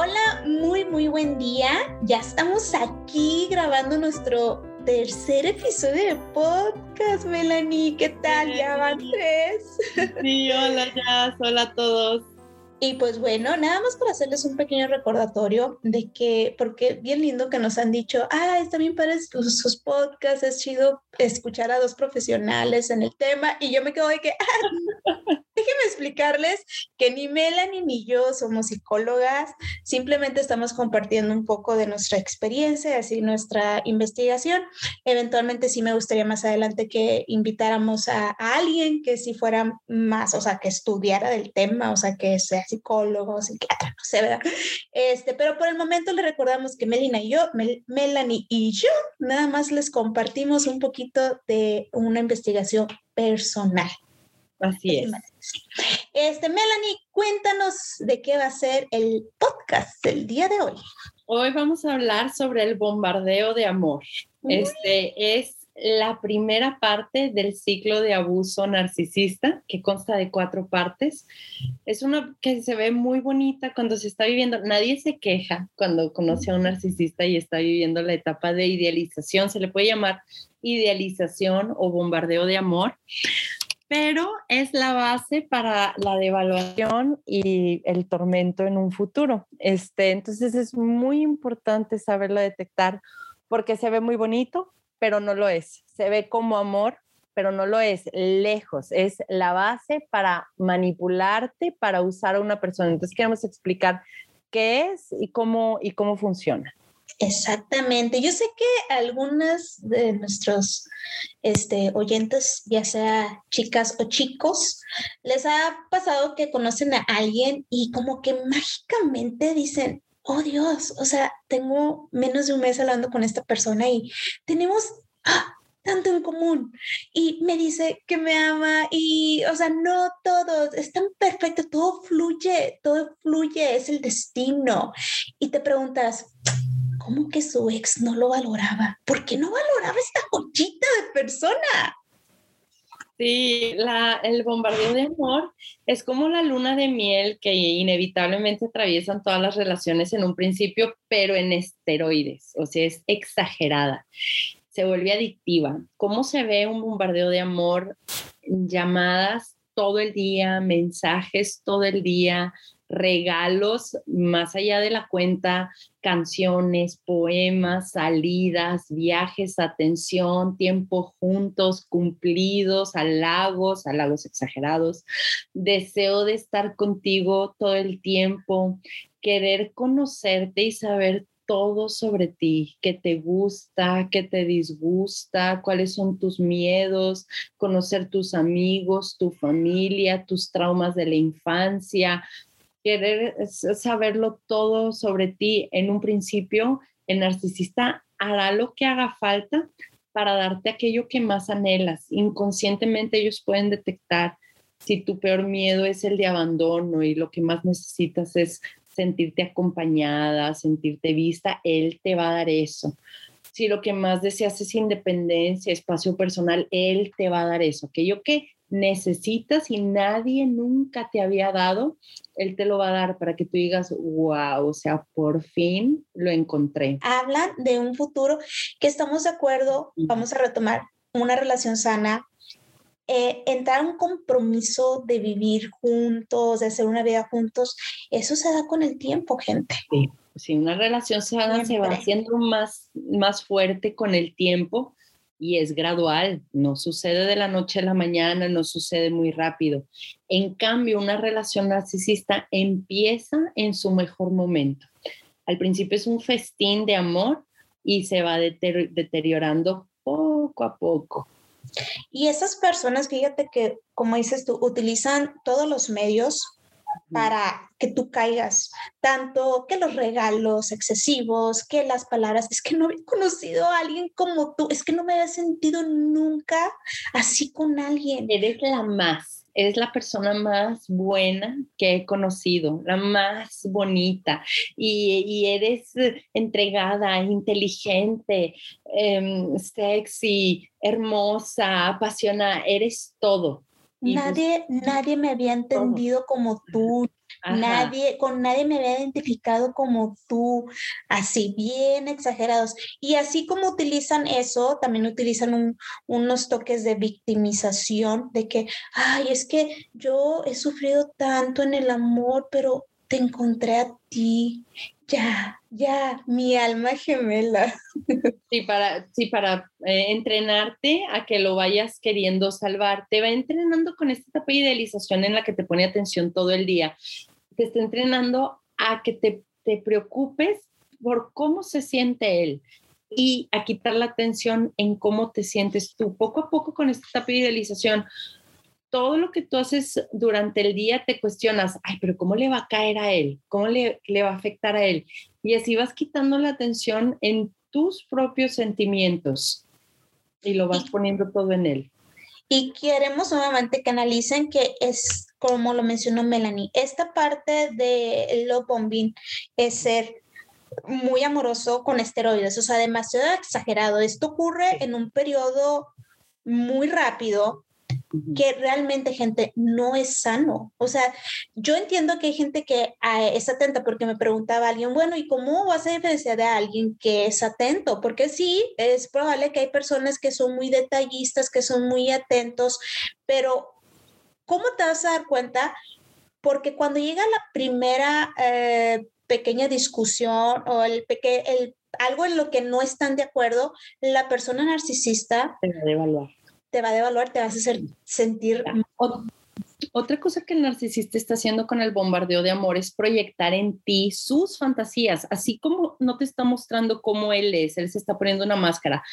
Hola, muy, muy buen día. Ya estamos aquí grabando nuestro tercer episodio de podcast, Melanie. ¿Qué tal? Ya van tres. Sí, hola, ya, hola a todos. Y pues bueno, nada más para hacerles un pequeño recordatorio de que, porque bien lindo que nos han dicho, ah, está bien para sus, sus podcasts, es chido escuchar a dos profesionales en el tema, y yo me quedo de que, ah, déjenme explicarles que ni Melanie ni yo somos psicólogas, simplemente estamos compartiendo un poco de nuestra experiencia, así nuestra investigación. Eventualmente sí me gustaría más adelante que invitáramos a, a alguien que si fuera más, o sea, que estudiara del tema, o sea, que sea psicólogo, psiquiatra, no sé, ¿verdad? Este, pero por el momento le recordamos que Melina y yo, Melanie y yo, nada más les compartimos un poquito de una investigación personal. Así es. Este, Melanie, cuéntanos de qué va a ser el podcast del día de hoy. Hoy vamos a hablar sobre el bombardeo de amor. Este es la primera parte del ciclo de abuso narcisista, que consta de cuatro partes. Es una que se ve muy bonita cuando se está viviendo. Nadie se queja cuando conoce a un narcisista y está viviendo la etapa de idealización. Se le puede llamar idealización o bombardeo de amor, pero es la base para la devaluación y el tormento en un futuro. Este, entonces es muy importante saberlo detectar porque se ve muy bonito, pero no lo es. Se ve como amor, pero no lo es. Lejos. Es la base para manipularte, para usar a una persona. Entonces queremos explicar qué es y cómo, y cómo funciona. Exactamente. Yo sé que algunas de nuestros este, oyentes, ya sea chicas o chicos, les ha pasado que conocen a alguien y como que mágicamente dicen, oh Dios, o sea, tengo menos de un mes hablando con esta persona y tenemos ¡ah! tanto en común. Y me dice que me ama y, o sea, no todo, es tan perfecto, todo fluye, todo fluye, es el destino. Y te preguntas, ¿cómo que su ex no lo valoraba? ¿Por qué no valoraba esta joyita de persona? Sí, la, el bombardeo de amor es como la luna de miel que inevitablemente atraviesan todas las relaciones en un principio, pero en esteroides, o sea, es exagerada. Se vuelve adictiva. ¿Cómo se ve un bombardeo de amor? Llamadas todo el día, mensajes todo el día, regalos más allá de la cuenta, canciones, poemas, salidas, viajes, atención, tiempo juntos, cumplidos, halagos, halagos exagerados, deseo de estar contigo todo el tiempo, querer conocerte y saber todo sobre ti, qué te gusta, qué te disgusta, cuáles son tus miedos, conocer tus amigos, tu familia, tus traumas de la infancia, querer saberlo todo sobre ti en un principio, el narcisista hará lo que haga falta para darte aquello que más anhelas. Inconscientemente ellos pueden detectar si tu peor miedo es el de abandono y lo que más necesitas es sentirte acompañada, sentirte vista, él te va a dar eso. Si lo que más deseas es independencia, espacio personal, él te va a dar eso. Aquello que necesitas y nadie nunca te había dado, Él te lo va a dar para que tú digas, wow, o sea, por fin lo encontré. Hablan de un futuro que estamos de acuerdo, vamos a retomar una relación sana, eh, entrar a un compromiso de vivir juntos, de hacer una vida juntos, eso se da con el tiempo, gente. Sí, si una relación sana se va haciendo más, más fuerte con el tiempo y es gradual, no sucede de la noche a la mañana, no sucede muy rápido. En cambio, una relación narcisista empieza en su mejor momento. Al principio es un festín de amor y se va deteriorando poco a poco. Y esas personas, fíjate que, como dices tú, utilizan todos los medios para que tú caigas, tanto que los regalos excesivos, que las palabras, es que no he conocido a alguien como tú, es que no me había sentido nunca así con alguien. Eres la más, eres la persona más buena que he conocido, la más bonita, y, y eres entregada, inteligente, em, sexy, hermosa, apasionada, eres todo nadie, nadie me había entendido como tú, Nadie, con nadie me había identificado como tú, así bien exagerados. Y así como utilizan eso, también utilizan unos toques de victimización, de que, ay, es que yo he sufrido tanto en el amor, pero te encontré a ti. Ya, ya, mi alma gemela. Sí, para, sí, para eh, entrenarte a que lo vayas queriendo salvar. Te va entrenando con esta etapa de idealización en la que te pone atención todo el día te está entrenando a que te, te preocupes por cómo se siente él y a quitar la atención en cómo te sientes tú. Poco a poco con esta etapa de idealización, todo lo que tú haces durante el día te cuestionas, ay, pero ¿cómo le va a caer a él? ¿Cómo le, le va a afectar a él? Y así vas quitando la atención en tus propios sentimientos y lo vas poniendo todo en él. Y queremos nuevamente que analicen que es, como lo mencionó Melanie, esta parte de love bombing es ser muy amoroso con esteroides, o sea, demasiado exagerado. Esto ocurre en un periodo muy rápido que realmente gente no es sano. O sea, yo entiendo que hay gente que ah, es atenta porque me preguntaba alguien, bueno, ¿y cómo vas a diferenciar de alguien que es atento? Porque sí, es probable que hay personas que son muy detallistas, que son muy atentos, pero ¿cómo te vas a dar cuenta? Porque cuando llega la primera eh, pequeña discusión o el, el algo en lo que no están de acuerdo, la persona narcisista te va a devaluar, te vas a hacer sentir... Otra cosa que el narcisista está haciendo con el bombardeo de amor es proyectar en ti sus fantasías, así como no te está mostrando cómo él es, él se está poniendo una máscara,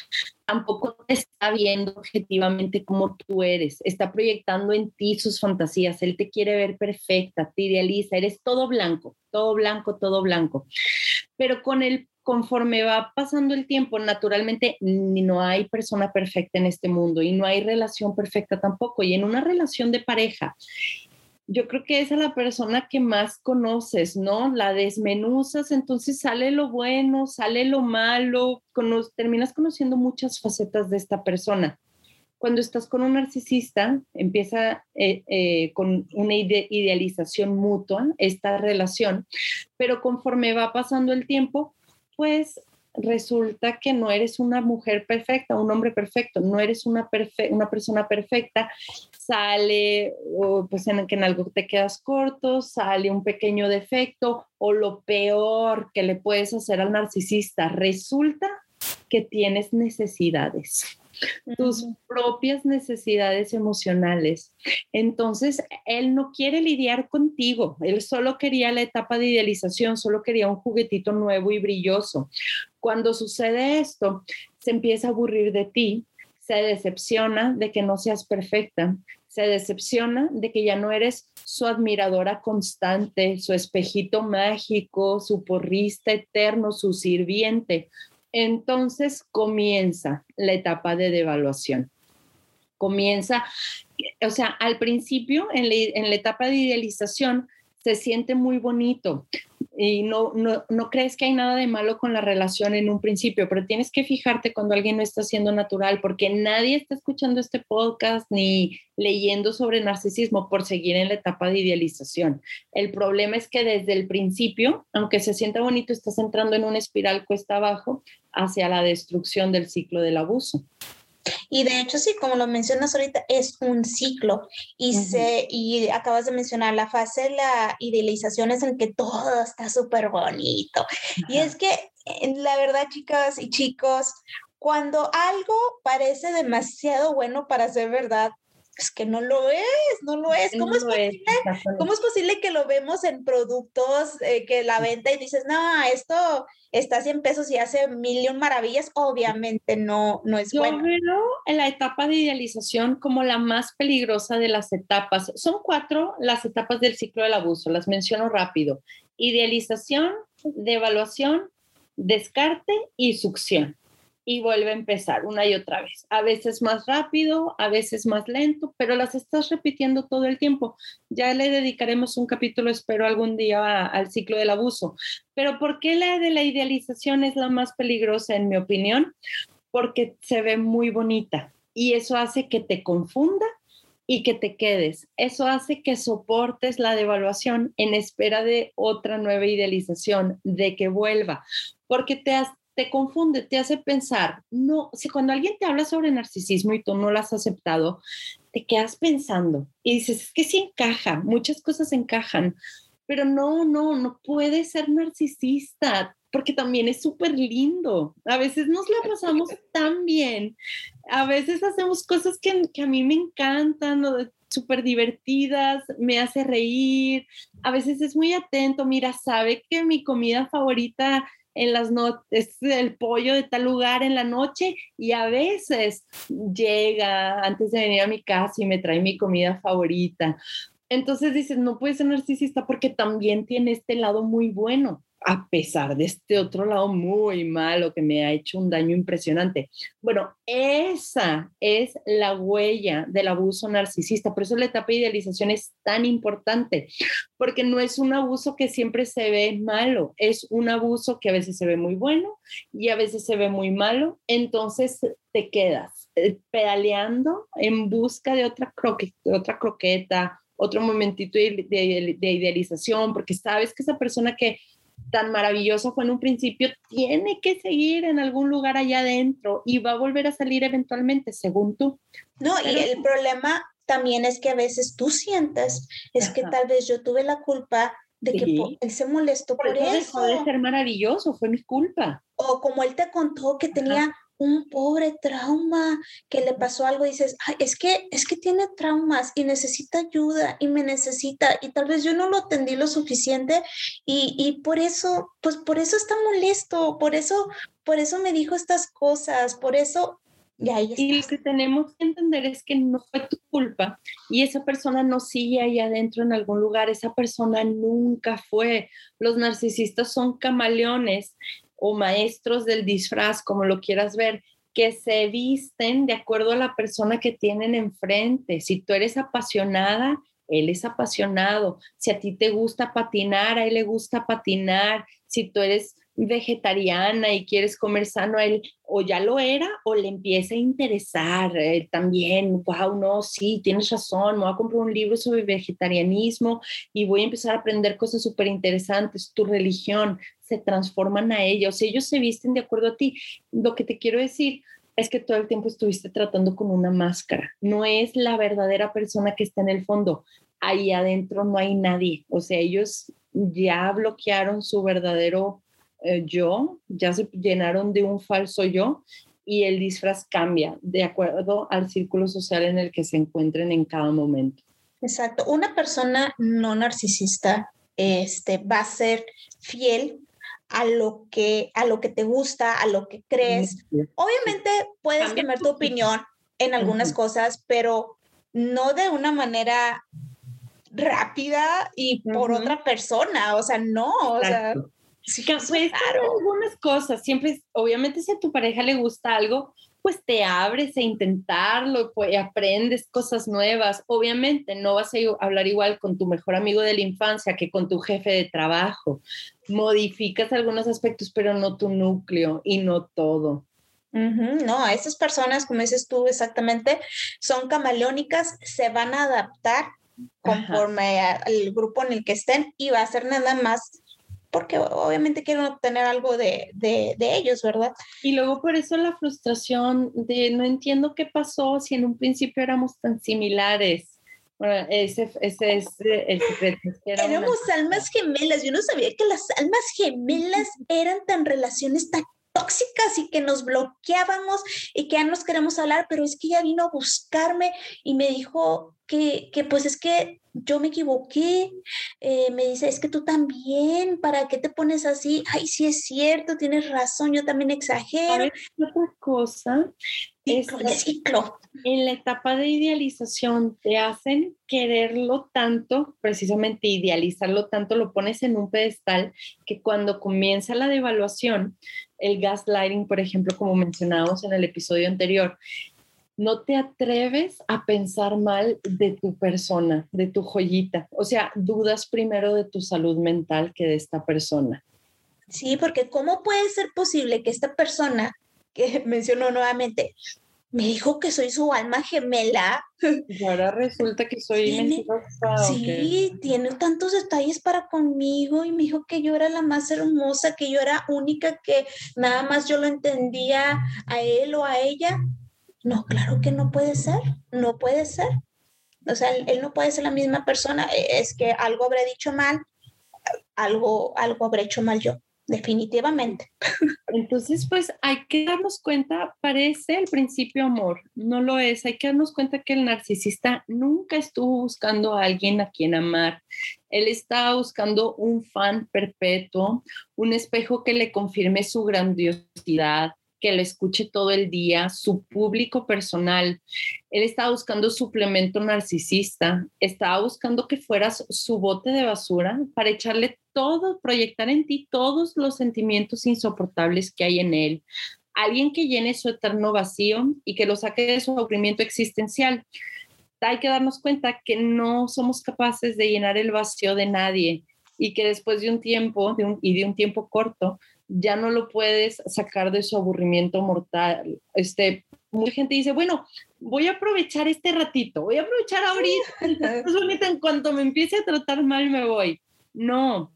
tampoco te está viendo objetivamente cómo tú eres, está proyectando en ti sus fantasías, él te quiere ver perfecta, te idealiza, eres todo blanco, todo blanco, todo blanco. Pero con el conforme va pasando el tiempo, naturalmente no hay persona perfecta en este mundo y no hay relación perfecta tampoco. Y en una relación de pareja, yo creo que es la persona que más conoces, ¿no? La desmenuzas, entonces sale lo bueno, sale lo malo, terminas conociendo muchas facetas de esta persona. Cuando estás con un narcisista, empieza eh, eh, con una idealización mutua esta relación, pero conforme va pasando el tiempo, pues resulta que no eres una mujer perfecta, un hombre perfecto, no eres una, una persona perfecta, sale pues en que en algo te quedas corto, sale un pequeño defecto o lo peor que le puedes hacer al narcisista, resulta que tienes necesidades tus propias necesidades emocionales. Entonces, él no quiere lidiar contigo, él solo quería la etapa de idealización, solo quería un juguetito nuevo y brilloso. Cuando sucede esto, se empieza a aburrir de ti, se decepciona de que no seas perfecta, se decepciona de que ya no eres su admiradora constante, su espejito mágico, su porrista eterno, su sirviente. Entonces comienza la etapa de devaluación. Comienza, o sea, al principio, en la, etapa de idealización, se siente muy bonito y no, no, no, crees que hay nada de malo con la relación en un principio, pero tienes que fijarte cuando alguien no está siendo natural, porque nadie está escuchando este podcast ni leyendo sobre narcisismo por seguir en la etapa de idealización. El problema es que desde el principio, aunque se sienta bonito, estás entrando en una espiral cuesta abajo hacia la destrucción del ciclo del abuso. Y de hecho, sí, como lo mencionas ahorita, es un ciclo. Y, se, y acabas de mencionar la fase de la idealización es en que todo está súper bonito. Y es que, la verdad, chicas y chicos, cuando algo parece demasiado bueno para ser verdad, es que no lo es, no lo es. ¿Cómo, es, posible, ¿cómo es posible que lo vemos en productos eh, que la venta y dices, no, esto está a 100 pesos y hace mil maravillas? Obviamente no, no es Yo bueno. veo en la etapa de idealización como la más peligrosa de las etapas. Son cuatro las etapas del ciclo del abuso, las menciono rápido. Idealización, devaluación, descarte y succión y vuelve a empezar una y otra vez. A veces más rápido, a veces más lento, pero las estás repitiendo todo el tiempo. Ya le dedicaremos un capítulo, espero algún día, al ciclo del abuso. Pero ¿por qué la de la idealización es la más peligrosa, en mi opinión? Porque se ve muy bonita y eso hace que te confunda y que te quedes. Eso hace que soportes la devaluación en espera de otra nueva idealización, de que vuelva, porque te, te confunde, te hace pensar, no, si cuando alguien te habla sobre narcisismo y tú no lo has aceptado, te quedas pensando y dices, es que sí encaja, muchas cosas encajan, pero no, no, no puede ser narcisista, porque también es súper lindo. A veces nos la pasamos tan bien, a veces hacemos cosas que, que a mí me encantan, súper divertidas, me hace reír, a veces es muy atento, mira, sabe que mi comida favorita en las noches es el pollo de tal lugar en la noche y a veces llega antes de venir a mi casa y me trae mi comida favorita. Entonces dices, no puedes ser narcisista porque también tiene este lado muy bueno a pesar de este otro lado muy malo que me ha hecho un daño impresionante. Bueno, esa es la huella del abuso narcisista. Por eso la etapa de idealización es tan importante, porque no es un abuso que siempre se ve malo, es un abuso que a veces se ve muy bueno y a veces se ve muy malo. Entonces te quedas eh, pedaleando en busca de otra, otra croqueta, otro momentito de idealización, porque sabes que esa persona que tan maravilloso fue en un principio, tiene que seguir en algún lugar allá adentro y va a volver a salir eventualmente, según tú. No, y el problema también es que a veces tú sientes, es que tal vez yo tuve la culpa de que él se molestó por, eso. Dejó de ser maravilloso, fue mi culpa. O como él te contó que tenía un pobre trauma, que le pasó algo dices, es que es que tiene traumas y necesita ayuda y me necesita y tal vez yo no lo atendí lo suficiente y, y por eso, pues por eso está molesto, por eso, por eso me dijo estas cosas, por eso y, ahí y lo que tenemos que entender es que no fue tu culpa y esa persona no sigue ahí adentro en algún lugar, esa persona nunca fue. Los narcisistas son camaleones o maestros del disfraz, como lo quieras ver, que se visten de acuerdo a la persona que tienen enfrente. Si tú eres apasionada, él es apasionado. Si a ti te gusta patinar, a él le gusta patinar. Si tú eres vegetariana y quieres comer sano, él o ya lo era o le empieza a interesar también, wow, no, sí, tienes razón, me voy a comprar un libro sobre vegetarianismo y voy a empezar a aprender cosas súper interesantes, tu religión, se transforman a sea, ellos se visten de acuerdo a ti. Lo que te quiero decir es que todo el tiempo estuviste tratando con una máscara, no es la verdadera persona que está en el fondo, ahí adentro no hay nadie, o sea, ellos ya bloquearon su verdadero eh, yo, ya se llenaron de un falso yo y el disfraz cambia de acuerdo al círculo social en el que se encuentren en cada momento. Exacto. Una persona no narcisista este, va a ser fiel a lo que a lo que te gusta, a lo que crees. Obviamente puedes cambiar tu opinión en algunas cosas, pero no de una manera rápida y por otra persona, o sea, no, o sea, Sí, pues, algunas cosas, siempre, obviamente si a tu pareja le gusta algo, pues te abres a intentarlo, pues aprendes cosas nuevas. Obviamente no vas a hablar igual con tu mejor amigo de la infancia que con tu jefe de trabajo. Modificas algunos aspectos, pero no tu núcleo y no todo. No, a esas personas, como dices tú exactamente, son camaleónicas, se van a adaptar conforme al grupo en el que estén y va a ser nada más porque obviamente quieren obtener algo de, ellos, ¿verdad? Y luego por eso la frustración de no entiendo qué pasó si en un principio éramos tan similares. Bueno, ese, ese es el secreto. Éramos almas gemelas. Yo no sabía que las almas gemelas eran tan relaciones tan tóxicas y que nos bloqueábamos y que ya nos queremos hablar, pero es que ella vino a buscarme y me dijo que, que pues es que yo me equivoqué. Eh, me dice, es que tú también, ¿para qué te pones así? Ay, sí es cierto, tienes razón, yo también exagero. otra cosa es ciclo. En la etapa de idealización te hacen quererlo tanto, precisamente idealizarlo tanto, lo pones en un pedestal que cuando comienza la devaluación, el gaslighting, por ejemplo, como mencionábamos en el episodio anterior, no te atreves a pensar mal de tu persona, de tu joyita. O sea, dudas primero de tu salud mental que de esta persona. Sí, porque ¿cómo puede ser posible que esta persona que mencionó nuevamente me dijo que soy su alma gemela. Y ahora resulta que soy. Sí, tiene tantos detalles para conmigo y me dijo que yo era la más hermosa, que yo era única, que nada más yo lo entendía a él o a ella. No, claro que no puede ser, no puede ser. O sea, él no puede ser la misma persona, e, es que algo habré dicho mal, algo, algo habré hecho mal yo definitivamente. Entonces, pues hay que darnos cuenta, parece el principio amor, no lo es, hay que darnos cuenta que el narcisista nunca estuvo buscando a alguien a quien amar, él estaba buscando un fan perpetuo, un espejo que le confirme su grandiosidad, que lo escuche todo el día, su público personal. Él estaba buscando suplemento narcisista, estaba buscando que fueras su bote de basura para echarle todo, proyectar en ti todos los sentimientos insoportables que hay en él. Alguien que llene su eterno vacío y que lo saque de su aburrimiento existencial. Hay que darnos cuenta que no somos capaces de llenar el vacío de nadie y que después de un tiempo y de un tiempo corto ya no lo puedes sacar de su aburrimiento mortal. Este, mucha gente dice, bueno, voy a aprovechar este ratito, voy a aprovechar ahorita, en cuanto me empiece a tratar mal me voy. No,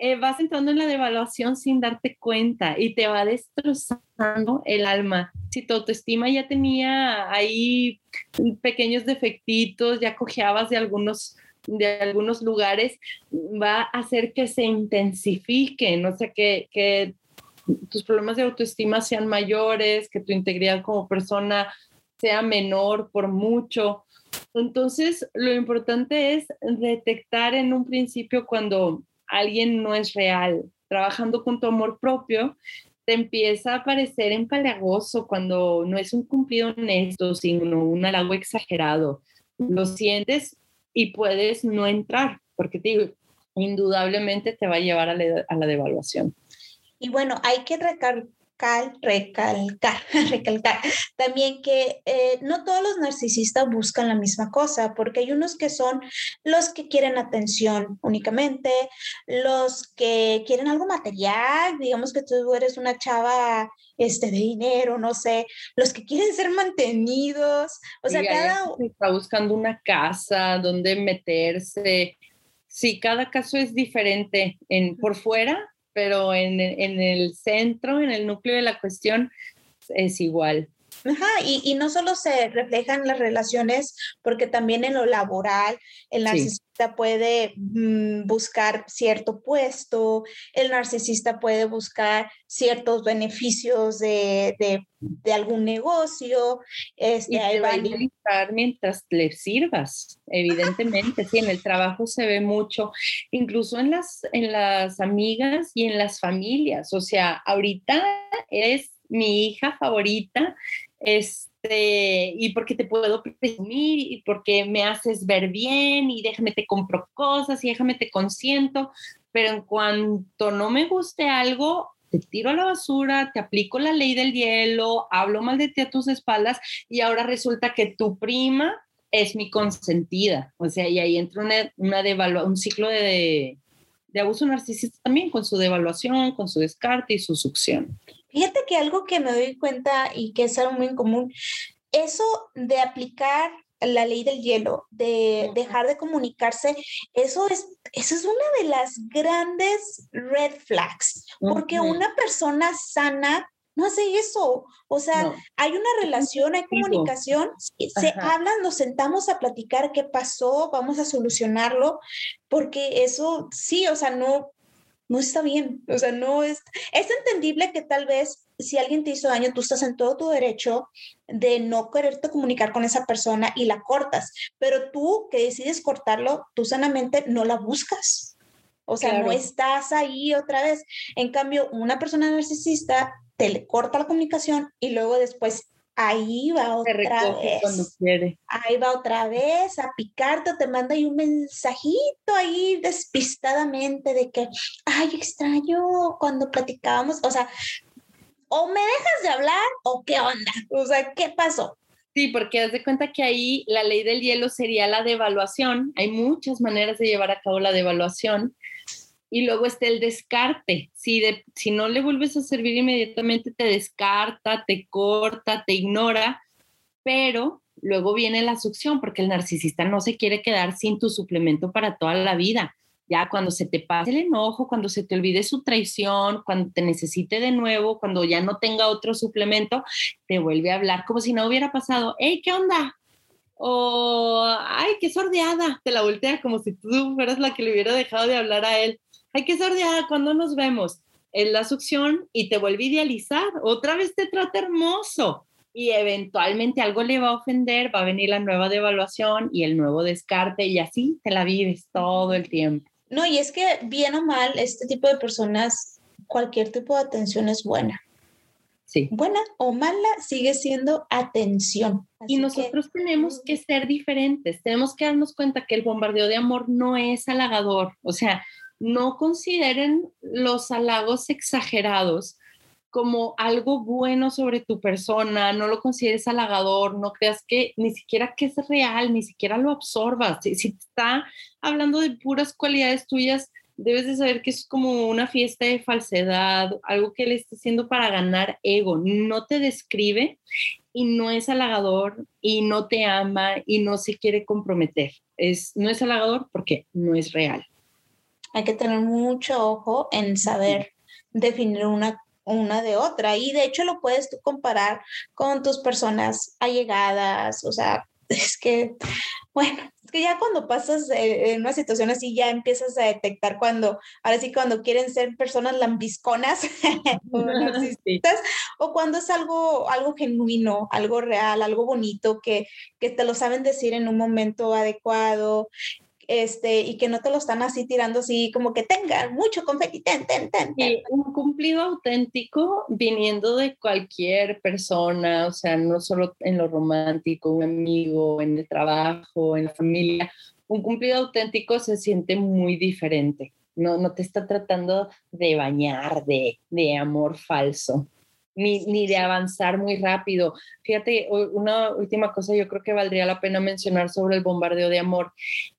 eh, vas entrando en la devaluación sin darte cuenta y te va destrozando el alma. Si tu autoestima ya tenía ahí pequeños defectitos, ya cojeabas de algunos de algunos lugares va a hacer que se intensifiquen, o sea, que, que tus problemas de autoestima sean mayores, que tu integridad como persona sea menor por mucho. Entonces, lo importante es detectar en un principio cuando alguien no es real. Trabajando con tu amor propio, te empieza a aparecer empalagoso cuando no es un cumplido honesto, sino un halago exagerado. Lo sientes y puedes no entrar, porque te digo, indudablemente te va a llevar a la, devaluación. Y bueno, hay que recalcar, recalcar, recalcar también que eh, no todos los narcisistas buscan la misma cosa, porque hay unos que son los que quieren atención únicamente, los que quieren algo material, digamos que tú eres una chava este, de dinero, no sé, los que quieren ser mantenidos, o sea, cada uno está buscando una casa donde meterse. Sí, cada caso es diferente en, por fuera, pero en, en el centro, en el núcleo de la cuestión, es igual. Ajá, y, y, no solo se reflejan las relaciones, porque también en lo laboral, el narcisista puede mm, buscar cierto puesto, el narcisista puede buscar ciertos beneficios de, de, de algún negocio. Este, y te va a mientras le sirvas, evidentemente, sí, en el trabajo se ve mucho, incluso en las, en las amigas y en las familias, o sea, ahorita es mi hija favorita, este, y porque te puedo presumir, y porque me haces ver bien, y déjame te compro cosas, y déjame te consiento, pero en cuanto no me guste algo, te tiro a la basura, te aplico la ley del hielo, hablo mal de ti a tus espaldas, y ahora resulta que tu prima es mi consentida. O sea, y ahí entra una, una un ciclo de, de abuso narcisista también, con su devaluación, con su descarte y su succión. Fíjate que algo que me doy cuenta y que es algo muy común, eso de aplicar la ley del hielo, de dejar de comunicarse, eso es, eso es una de las grandes red flags, porque una persona sana no hace eso. O sea, hay una relación, hay comunicación, se hablan, nos sentamos a platicar qué pasó, vamos a solucionarlo, porque eso sí, o sea, no, no está bien, o sea, no es, es entendible que tal vez si alguien te hizo daño, tú estás en todo tu derecho de no quererte comunicar con esa persona y la cortas, pero tú que decides cortarlo, tú sanamente no la buscas. O sea, no estás ahí otra vez. En cambio, una persona narcisista te le corta la comunicación y luego después ahí va otra vez. Cuando quiere. Ahí va otra vez a picarte, te manda ahí un mensajito ahí despistadamente de que, ay, extraño cuando platicábamos, o sea, o me dejas de hablar o qué onda, o sea, ¿qué pasó? Sí, porque haz de cuenta que ahí la ley del hielo sería la devaluación. Hay muchas maneras de llevar a cabo la devaluación y luego está el descarte. Si, si no le vuelves a servir inmediatamente, te descarta, te corta, te ignora. pero luego viene la succión porque el narcisista no se quiere quedar sin tu suplemento para toda la vida. Ya cuando se te pase el enojo, cuando se te olvide su traición, cuando te necesite de nuevo, cuando ya no tenga otro suplemento, te vuelve a hablar como si no hubiera pasado. Hey, ¿qué onda? O, ay, qué sordeada. Te la voltea como si tú fueras la que le hubiera dejado de hablar a él. Ay, qué sordeada, ¿cuándo nos vemos? Es la succión y te vuelve a idealizar. Otra vez te trata hermoso y eventualmente algo le va a ofender, va a venir la nueva devaluación y el nuevo descarte y así te la vives todo el tiempo. No, y es que bien o mal, este tipo de personas, cualquier tipo de atención es buena. Sí. Buena o mala, sigue siendo atención. y nosotros tenemos que ser diferentes, tenemos que darnos cuenta que el bombardeo de amor no es halagador, o sea, no consideren los halagos exagerados como algo bueno sobre tu persona, no lo consideres halagador, no creas que ni siquiera que es real, ni siquiera lo absorbas. Si, si está hablando de puras cualidades tuyas, debes de saber que es como una fiesta de falsedad, algo que él está haciendo para ganar ego, no te describe y no es halagador y no te ama y no se quiere comprometer. No es halagador porque no es real. Hay que tener mucho ojo en saber definir una una de otra. Y de hecho lo puedes tú comparar con tus personas allegadas, o sea, es que, bueno, es que ya cuando pasas en una situación así ya empiezas a detectar cuando, ahora sí, cuando quieren ser personas lambisconas o cuando es algo, algo genuino, algo real, algo bonito, que, que te lo saben decir en un momento adecuado, este, y que no te lo están así tirando así como que tengan mucho confeti, ten, ten, ten. Un cumplido auténtico viniendo de cualquier persona, o sea, no solo en lo romántico, un amigo, en el trabajo, en la familia, un cumplido auténtico se siente muy diferente. No, no te está tratando de bañar de, de amor falso ni, de avanzar muy rápido. Fíjate, una última cosa yo creo que valdría la pena mencionar sobre el bombardeo de amor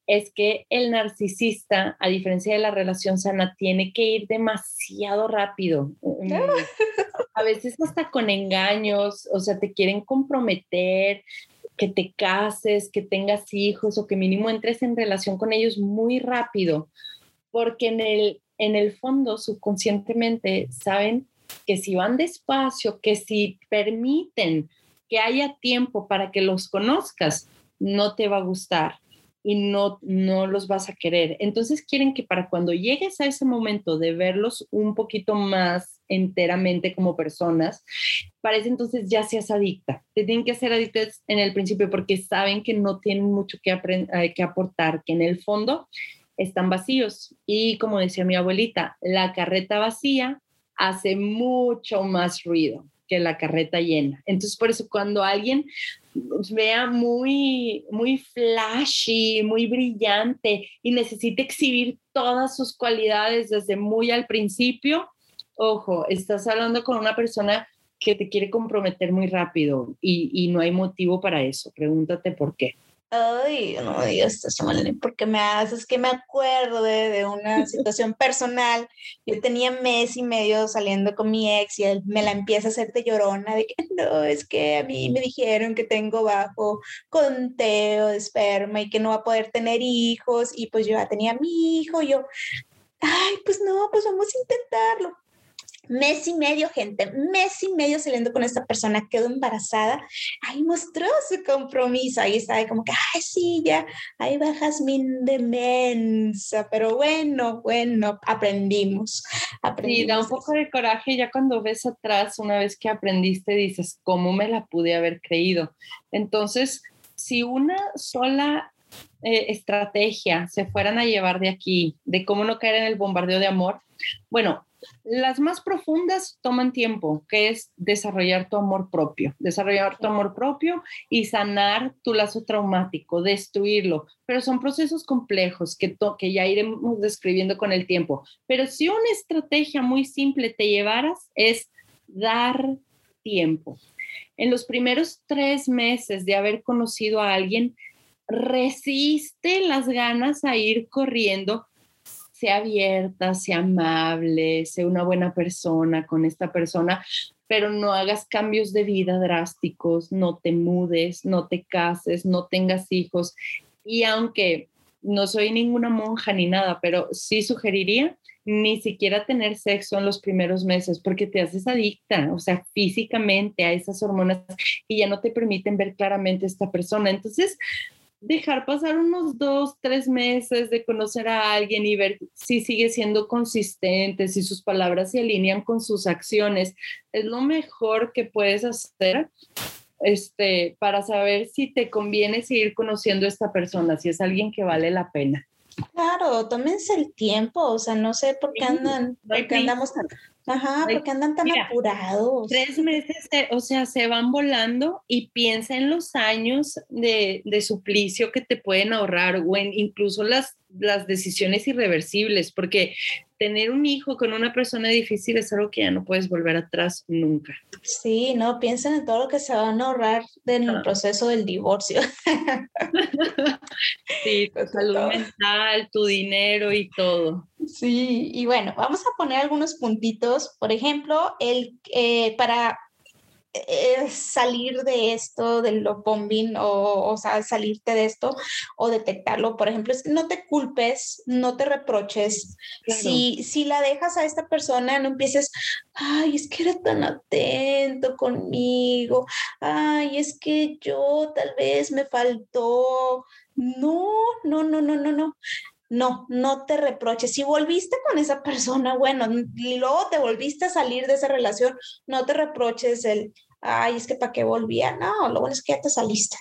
es que el narcisista, a diferencia de la relación sana, tiene que ir demasiado rápido. Mm, a veces hasta con engaños, o sea, te quieren comprometer, que te cases, que tengas hijos o que mínimo entres en relación con ellos muy rápido, porque en el, en el fondo, subconscientemente, saben que si van despacio, que si permiten que haya tiempo para que los conozcas, no te va a gustar y no, no los vas a querer. Entonces quieren que para cuando llegues a ese momento de verlos un poquito más enteramente como personas, parece entonces ya seas adicta. Te tienen que hacer adictas en el principio porque saben que no tienen mucho que, eh, que aportar, que en el fondo están vacíos. Y como decía mi abuelita, la carreta vacía hace mucho más ruido que la carreta llena. Entonces, por eso cuando alguien vea muy, muy flashy, muy brillante y necesite exhibir todas sus cualidades desde muy al principio, ojo, estás hablando con una persona que te quiere comprometer muy rápido y, y no hay motivo para eso. Pregúntate por qué. Ay, no digas eso, porque me haces que me acuerdo de, de, una situación personal. Yo tenía mes y medio saliendo con mi ex y él me la empieza a hacerte llorona de que no, es que a mí me dijeron que tengo bajo conteo de esperma y que no va a poder tener hijos y pues yo ya tenía mi hijo. Yo, ay, pues no, pues vamos a intentarlo mes y medio, gente, mes y medio saliendo con esta persona, quedó embarazada, ahí mostró su compromiso, ahí estaba como que, ay, sí, ya, ahí bajas mi demencia, pero bueno, bueno, aprendimos. aprendimos sí, da un poco de coraje ya cuando ves atrás, una vez que aprendiste, dices, ¿cómo me la pude haber creído? Entonces, si una sola eh, estrategia se fueran a llevar de aquí, de cómo no caer en el bombardeo de amor, bueno, las más profundas toman tiempo, que es desarrollar tu amor propio, desarrollar tu amor propio y sanar tu lazo traumático, destruirlo. Pero son procesos complejos que, que ya iremos describiendo con el tiempo. Pero si una estrategia muy simple te llevaras es dar tiempo. En los primeros tres meses de haber conocido a alguien, resiste las ganas a ir corriendo sea abierta, sea amable, sea una buena persona con esta persona, pero no hagas cambios de vida drásticos, no te mudes, no te cases, no tengas hijos. Y aunque no soy ninguna monja ni nada, pero sí sugeriría ni siquiera tener sexo en los primeros meses porque te haces adicta, o sea, físicamente a esas hormonas y ya no te permiten ver claramente a esta persona. Entonces, dejar pasar unos dos, tres meses de conocer a alguien y ver si sigue siendo consistente, si sus palabras se alinean con sus acciones, es lo mejor que puedes hacer este, para saber si te conviene seguir conociendo a esta persona, si es alguien que vale la pena. Claro, tómense el tiempo, o sea, no sé por qué andan, por qué andamos tan, ajá, por qué andan tan apurados. Tres meses, o sea, se van volando y piensa en los años de, de suplicio que te pueden ahorrar o en incluso las, las decisiones irreversibles, porque tener un hijo con una persona difícil es algo que ya no puedes volver atrás nunca. Sí, no, piensen en todo lo que se van a ahorrar en el proceso del divorcio. sí, tu salud mental, tu dinero y todo. Sí, y bueno, vamos a poner algunos puntitos. Por ejemplo, el eh, para es salir de esto, del bombing, o, o sea, salirte de esto o detectarlo. Por ejemplo, es que no te culpes, no te reproches. Si, si la dejas a esta persona, no empieces, ay, es que era tan atento conmigo, ay, es que yo tal vez me faltó. No, no, no, no, no, no no, no te reproches. Si volviste con esa persona, bueno, y luego te volviste a salir de esa relación, no te reproches el, ay, es que para qué volvía. No, lo bueno es que ya te saliste.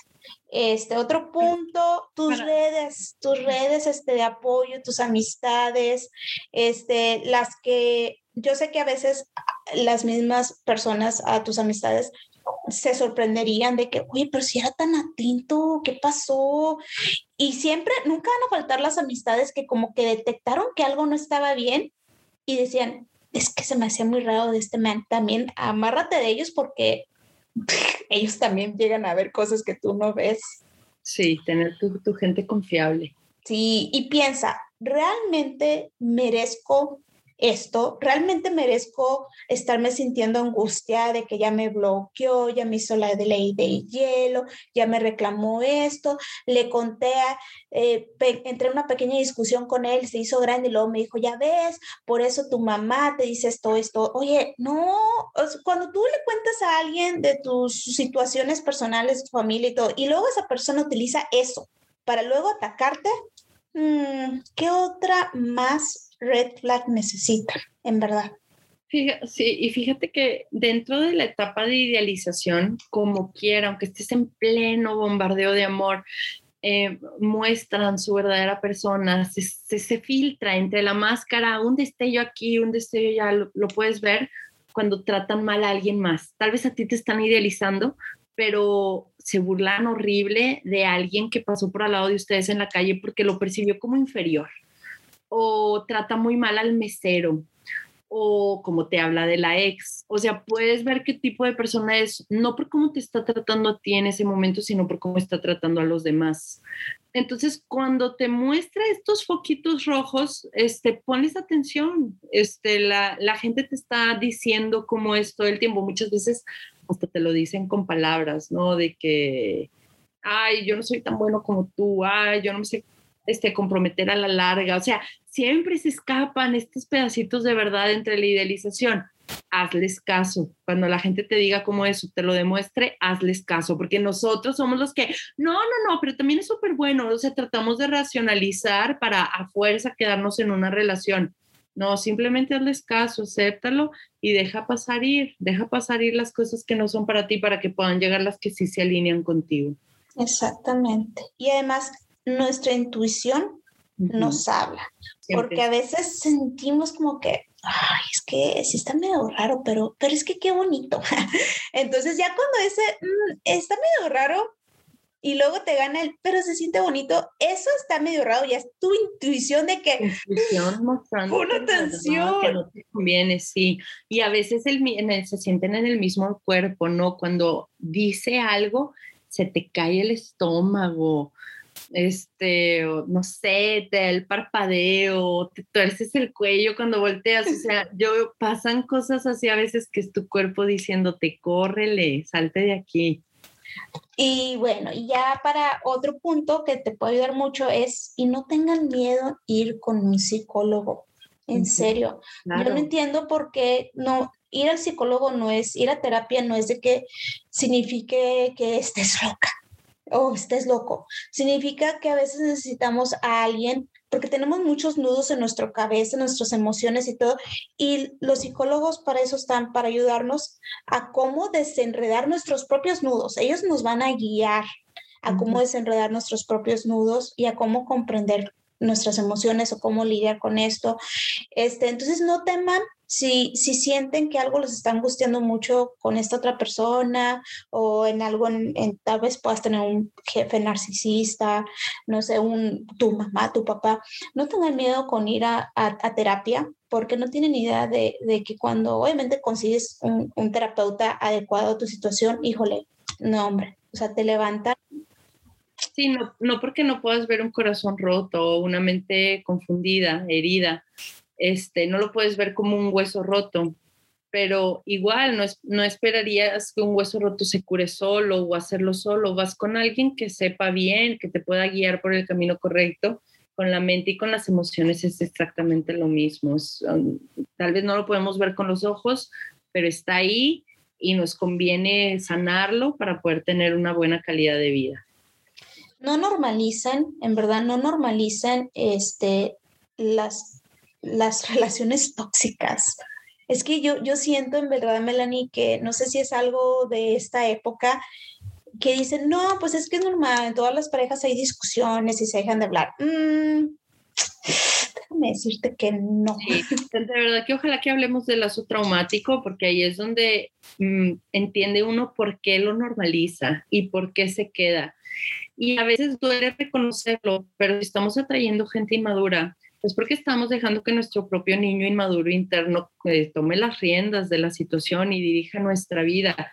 Este otro punto, tus redes, tus redes este, de apoyo, tus amistades, este, las que yo sé que a veces las mismas personas, a tus amistades, se sorprenderían de que, uy, pero si era tan atento, ¿qué pasó? Y siempre, nunca van a faltar las amistades que como que detectaron que algo no estaba bien y decían, es que se me hacía muy raro de este man. También amárrate de ellos porque ellos también llegan a ver cosas que tú no ves. Sí, tener tu, tu gente confiable. Sí, y piensa, ¿realmente merezco esto, realmente merezco estarme sintiendo angustia de que ya me bloqueó, ya me hizo la ley de hielo, ya me reclamó esto, le conté, eh, entré en una pequeña discusión con él, se hizo grande y luego me dijo, ya ves, por eso tu mamá te dice esto, esto, oye, no, cuando tú le cuentas a alguien de tus situaciones personales, tu familia y todo, y luego esa persona utiliza eso para luego atacarte, mm, ¿qué otra más red flag necesita, en verdad. sí, y fíjate que dentro de la etapa de idealización, como quiera, aunque estés en pleno bombardeo de amor, eh, muestran su verdadera persona, se, se, filtra entre la máscara, un destello aquí, un destello ya, lo, lo, puedes ver cuando tratan mal a alguien más. Tal vez a ti te están idealizando, pero se burlan horrible de alguien que pasó por al lado de ustedes en la calle porque lo percibió como inferior o trata muy mal al mesero o como te habla de la ex. O sea, puedes ver qué tipo de persona es, no por cómo te está tratando a ti en ese momento, sino por cómo está tratando a los demás. Entonces, cuando te muestra estos foquitos rojos, este, pones atención. Este, la, la gente te está diciendo cómo es todo el tiempo. Muchas veces hasta te lo dicen con palabras, ¿no? De que, ay, yo no soy tan bueno como tú, ay, yo no sé este, comprometer a la larga. O sea, siempre se escapan estos pedacitos de verdad entre la idealización. Hazles caso. Cuando la gente te diga cómo eso, te lo demuestre, hazles caso, porque nosotros somos los que, no, no, no, pero también es súper bueno. O sea, tratamos de racionalizar para a fuerza quedarnos en una relación. No, simplemente hazles caso, acéptalo y deja pasar ir, deja pasar ir las cosas que no son para ti para que puedan llegar las que sí se alinean contigo. Exactamente. Y además, nuestra intuición nos habla, porque a veces sentimos como que, ay, es que sí está medio raro, pero, pero es que qué bonito. Entonces ya cuando ese mm, está medio raro y luego te gana el, pero se siente bonito, eso está medio raro, ya es tu intuición de que intuición mostrando una tensión que no te conviene, sí. Y a veces el, se sienten en el mismo cuerpo, ¿no? Cuando dice algo, se te cae el estómago este, no sé, te da el parpadeo, te tuerces el cuello cuando volteas, o sea, yo pasan cosas así a veces que es tu cuerpo diciéndote, córrele, salte de aquí. Y bueno, y ya para otro punto que te puede ayudar mucho es, y no tengan miedo ir con un psicólogo. En serio, yo no entiendo por qué no, ir al psicólogo no es, ir a terapia no es de que signifique que estés loca o estés loco. Significa que a veces necesitamos a alguien porque tenemos muchos nudos en nuestra cabeza, en nuestras emociones y todo, y los psicólogos para eso están, para ayudarnos a cómo desenredar nuestros propios nudos. Ellos nos van a guiar a cómo desenredar nuestros propios nudos y a cómo comprender nuestras emociones o cómo lidiar con esto. Este, entonces no teman si, si sienten que algo les está angustiando mucho con esta otra persona o en algo, en, tal vez puedas tener un jefe narcisista, no sé, un, tu mamá, tu papá, no tengan miedo con ir a, terapia porque no tienen idea de, de, que cuando obviamente consigues un, un terapeuta adecuado a tu situación, híjole, no hombre, o sea, te levanta Sí, no, no porque no puedas ver un corazón roto o una mente confundida, herida, este, no lo puedes ver como un hueso roto, pero igual no, es, no esperarías que un hueso roto se cure solo o hacerlo solo, vas con alguien que sepa bien, que te pueda guiar por el camino correcto, con la mente y con las emociones es exactamente lo mismo. Um, tal vez no lo podemos ver con los ojos, pero está ahí y nos conviene sanarlo para poder tener una buena calidad de vida no normalizan, en verdad, no normalizan este, las, las relaciones tóxicas. Es que yo, yo siento en verdad, Melanie, que no sé si es algo de esta época, que dicen, no, pues es que es normal, en todas las parejas hay discusiones y se dejan de hablar. Mm, déjame decirte que no. de verdad que ojalá que hablemos del lazo traumático, porque ahí es donde mm, entiende uno por qué lo normaliza y por qué se queda. Y a veces duele reconocerlo, pero estamos atrayendo gente inmadura, es porque estamos dejando que nuestro propio niño inmaduro interno eh, tome las riendas de la situación y dirija nuestra vida.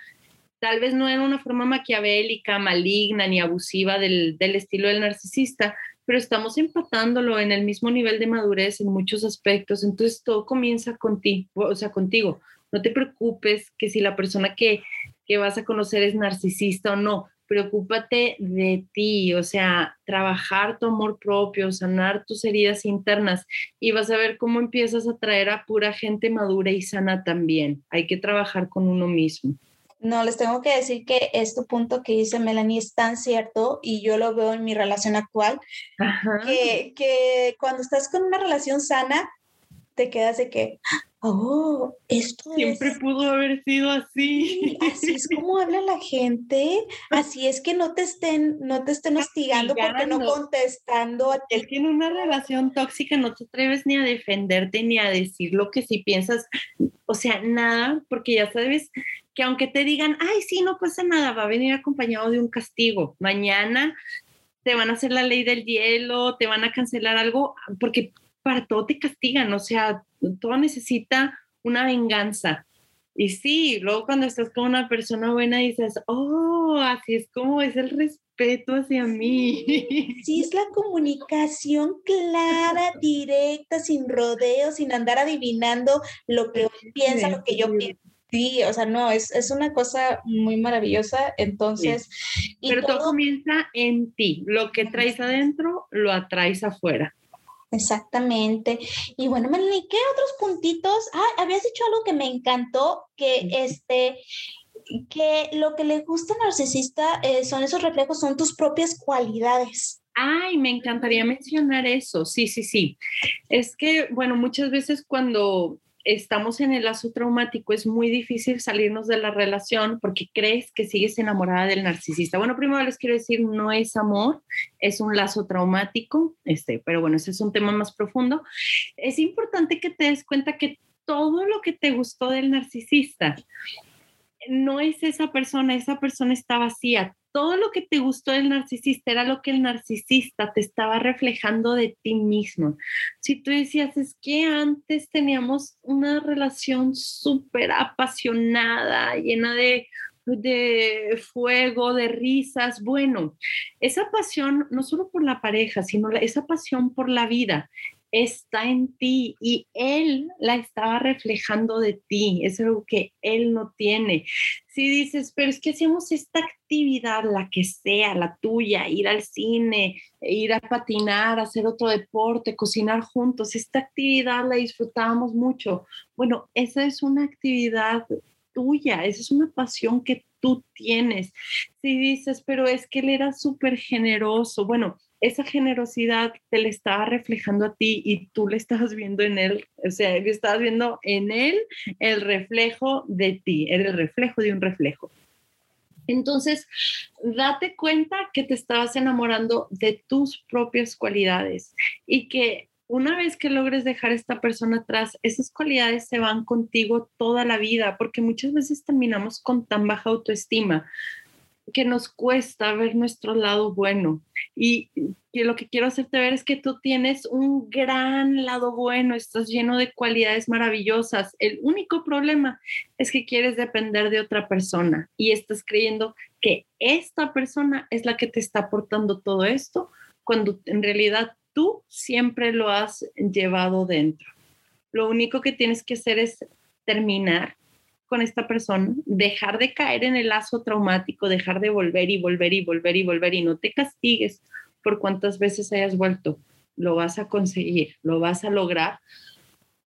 Tal vez no era una forma maquiavélica, maligna ni abusiva del, del estilo del narcisista, pero estamos empatándolo en el mismo nivel de madurez en muchos aspectos. Entonces todo comienza contigo, o sea, contigo. No te preocupes que si la persona que, que vas a conocer es narcisista o no preocúpate de ti, o sea, trabajar tu amor propio, sanar tus heridas internas y vas a ver cómo empiezas a traer a pura gente madura y sana también. Hay que trabajar con uno mismo. No, les tengo que decir que este punto que dice Melanie es tan cierto y yo lo veo en mi relación actual, que, que cuando estás con una relación sana, te quedas de que, oh, esto Siempre pudo haber sido así. Así es como habla la gente, así es que no te estén, no te estén hostigando porque no contestando a ti. Es que en una relación tóxica no te atreves ni a defenderte ni a decir lo que sí piensas, o sea, nada, porque ya sabes que aunque te digan, ay, sí, no pasa nada, va a venir acompañado de un castigo. Mañana te van a hacer la ley del hielo, te van a cancelar algo, porque para todo te castigan, o sea, todo necesita una venganza. Y sí, luego cuando estás con una persona buena dices, oh, así es como es el respeto hacia mí. Sí, es la comunicación clara, directa, sin rodeos, sin andar adivinando lo que piensa, lo que yo pienso. Sí, o sea, no, es, es una cosa muy maravillosa. Entonces. Pero todo, todo comienza en ti. Lo que traes adentro, lo atraes afuera. Exactamente. Y bueno, Melanie, ¿qué otros puntitos? Ah, habías dicho algo que me encantó, que este, que lo que le gusta al narcisista eh, son esos reflejos, son tus propias cualidades. Ay, me encantaría mencionar eso. Sí, sí, sí. Es que, bueno, muchas veces cuando estamos en el lazo traumático, es muy difícil salirnos de la relación porque crees que sigues enamorada del narcisista. Bueno, primero les quiero decir, no es amor, es un lazo traumático, este, pero bueno, ese es un tema más profundo. Es importante que te des cuenta que todo lo que te gustó del narcisista no es esa persona, esa persona está vacía todo lo que te gustó del narcisista era lo que el narcisista te estaba reflejando de ti mismo. Si tú decías, es que antes teníamos una relación súper apasionada, llena de de fuego, de risas. Bueno, esa pasión, no solo por la pareja, sino esa pasión por la vida, está en ti y él la estaba reflejando de ti, es algo que él no tiene. Si dices, pero es que hacemos esta actividad, la que sea, la tuya, ir al cine, ir a patinar, hacer otro deporte, cocinar juntos, esta actividad la disfrutábamos mucho. Bueno, esa es una actividad tuya, esa es una pasión que tú tienes. Si dices, pero es que él era súper generoso, bueno, esa generosidad te le estaba reflejando a ti y tú le estabas viendo en él, o sea, estabas viendo en él el reflejo de ti, era el reflejo de un reflejo. Entonces, date cuenta que te estabas enamorando de tus propias cualidades y que una vez que logres dejar a esta persona atrás, esas cualidades se van contigo toda la vida, porque muchas veces terminamos con tan baja autoestima que nos cuesta ver nuestro lado bueno. Y que lo que quiero hacerte ver es que tú tienes un gran lado bueno, estás lleno de cualidades maravillosas. El único problema es que quieres depender de otra persona y estás creyendo que esta persona es la que te está aportando todo esto, cuando en realidad tú siempre lo has llevado dentro. Lo único que tienes que hacer es terminar con esta persona, dejar de caer en el lazo traumático, dejar de volver y volver y volver y volver y no te castigues por cuántas veces hayas vuelto. Lo vas a conseguir, lo vas a lograr.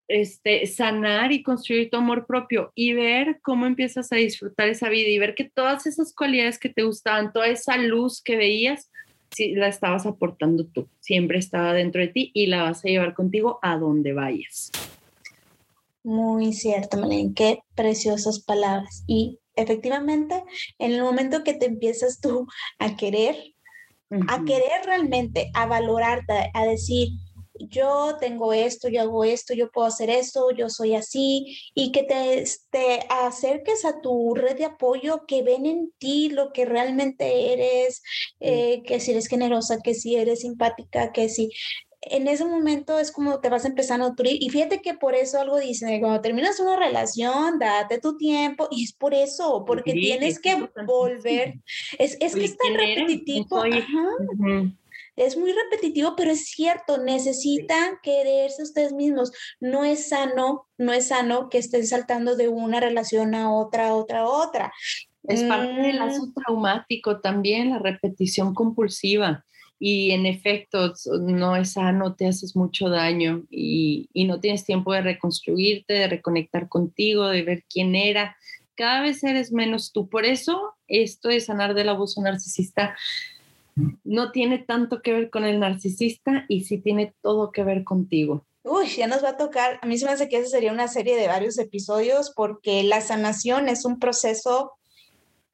Este, sanar y construir tu amor propio y ver cómo empiezas a disfrutar esa vida y ver que todas esas cualidades que te gustaban, toda esa luz que veías, sí, la estabas aportando tú, siempre estaba dentro de ti y la vas a llevar contigo a donde vayas. Muy cierto, Malén, qué preciosas palabras. Y efectivamente, en el momento que te empiezas tú a querer, a querer realmente, a valorarte, a decir, yo tengo esto, yo hago esto, yo puedo hacer esto, yo soy así, y que te, te, acerques a tu red de apoyo, que ven en ti lo que realmente eres, eh, que si eres generosa, que si eres simpática, que si en ese momento es como te vas empezando a nutrir. Y fíjate que por eso algo dicen, cuando terminas una relación, date tu tiempo. Y es por eso, porque tienes que volver. Es, es que es tan repetitivo. Es muy repetitivo, pero es cierto, necesitan quererse ustedes mismos. No es sano, no es sano que estén saltando de una relación a otra, a otra, a otra. Es parte del lazo mm. traumático también, la repetición compulsiva y en efecto no es sano, te haces mucho daño y, no tienes tiempo de reconstruirte, de reconectar contigo, de ver quién era. Cada vez eres menos tú. Por eso esto de sanar del abuso narcisista no tiene tanto que ver con el narcisista y sí tiene todo que ver contigo. Uy, ya nos va a tocar. A mí se me hace que esa sería una serie de varios episodios porque la sanación es un proceso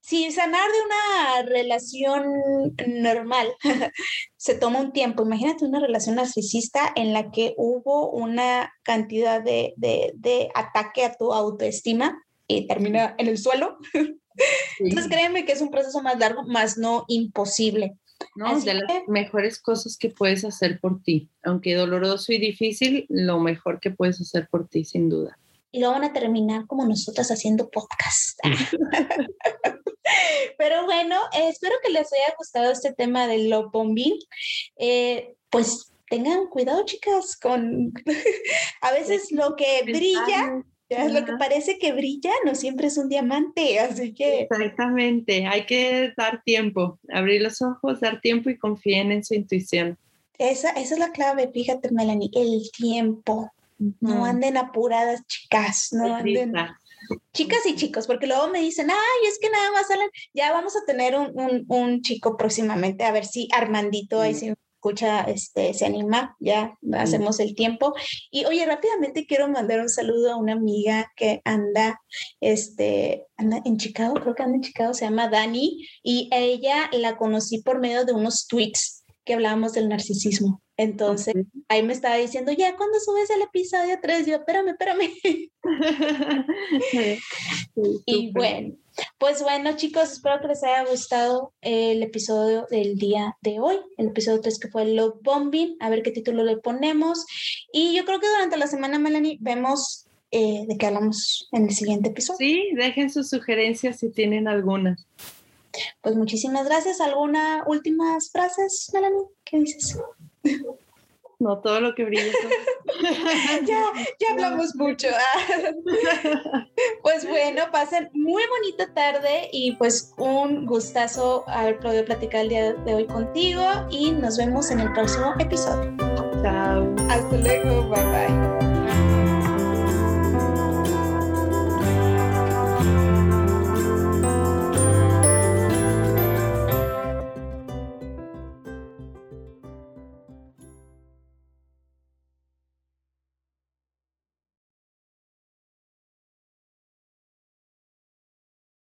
si sanar de una relación normal se toma un tiempo, imagínate una relación narcisista en la que hubo una cantidad de, ataque a tu autoestima y termina en el suelo. Entonces créeme que es un proceso más largo, más no imposible. No, de las mejores cosas que puedes hacer por ti, aunque doloroso y difícil, lo mejor que puedes hacer por ti, sin duda. Y lo van a terminar como nosotras haciendo podcast. Pero bueno, espero que les haya gustado este tema del love bombing. Eh, pues tengan cuidado, chicas, con a veces lo que brilla. Lo que parece que brilla no siempre es un diamante, así que... Exactamente, hay que dar tiempo, abrir los ojos, dar tiempo y confíen en su intuición. Esa, esa es la clave, fíjate Melanie, el tiempo. No anden apuradas, chicas, no anden... Chicas y chicos, porque luego me dicen, ay, es que nada más salen, ya vamos a tener un, un, chico próximamente, a ver si Armandito ahí se escucha, este, se anima, ya hacemos el tiempo. Y oye, rápidamente quiero mandar un saludo a una amiga que anda, este, anda en Chicago, creo que anda en Chicago, se llama Dani, y ella la conocí por medio de unos tweets que hablábamos del narcisismo. Entonces, ahí me estaba diciendo, ya cuando subes el episodio 3, yo, espérame, espérame. y bueno, pues bueno, chicos, espero que les haya gustado el episodio del día de hoy, el episodio 3 que fue el Love Bombing, a ver qué título le ponemos. Y yo creo que durante la semana, Melanie, vemos eh, de qué hablamos en el siguiente episodio. Sí, dejen sus sugerencias si tienen algunas. Pues muchísimas gracias. ¿Alguna últimas frases, Melanie? ¿Qué dices? No, todo lo que brilla. ya, ya hablamos mucho. pues bueno, pasen muy bonita tarde y pues un gustazo haber podido platicar el día de hoy contigo y nos vemos en el próximo episodio. Chao. Hasta luego, bye bye.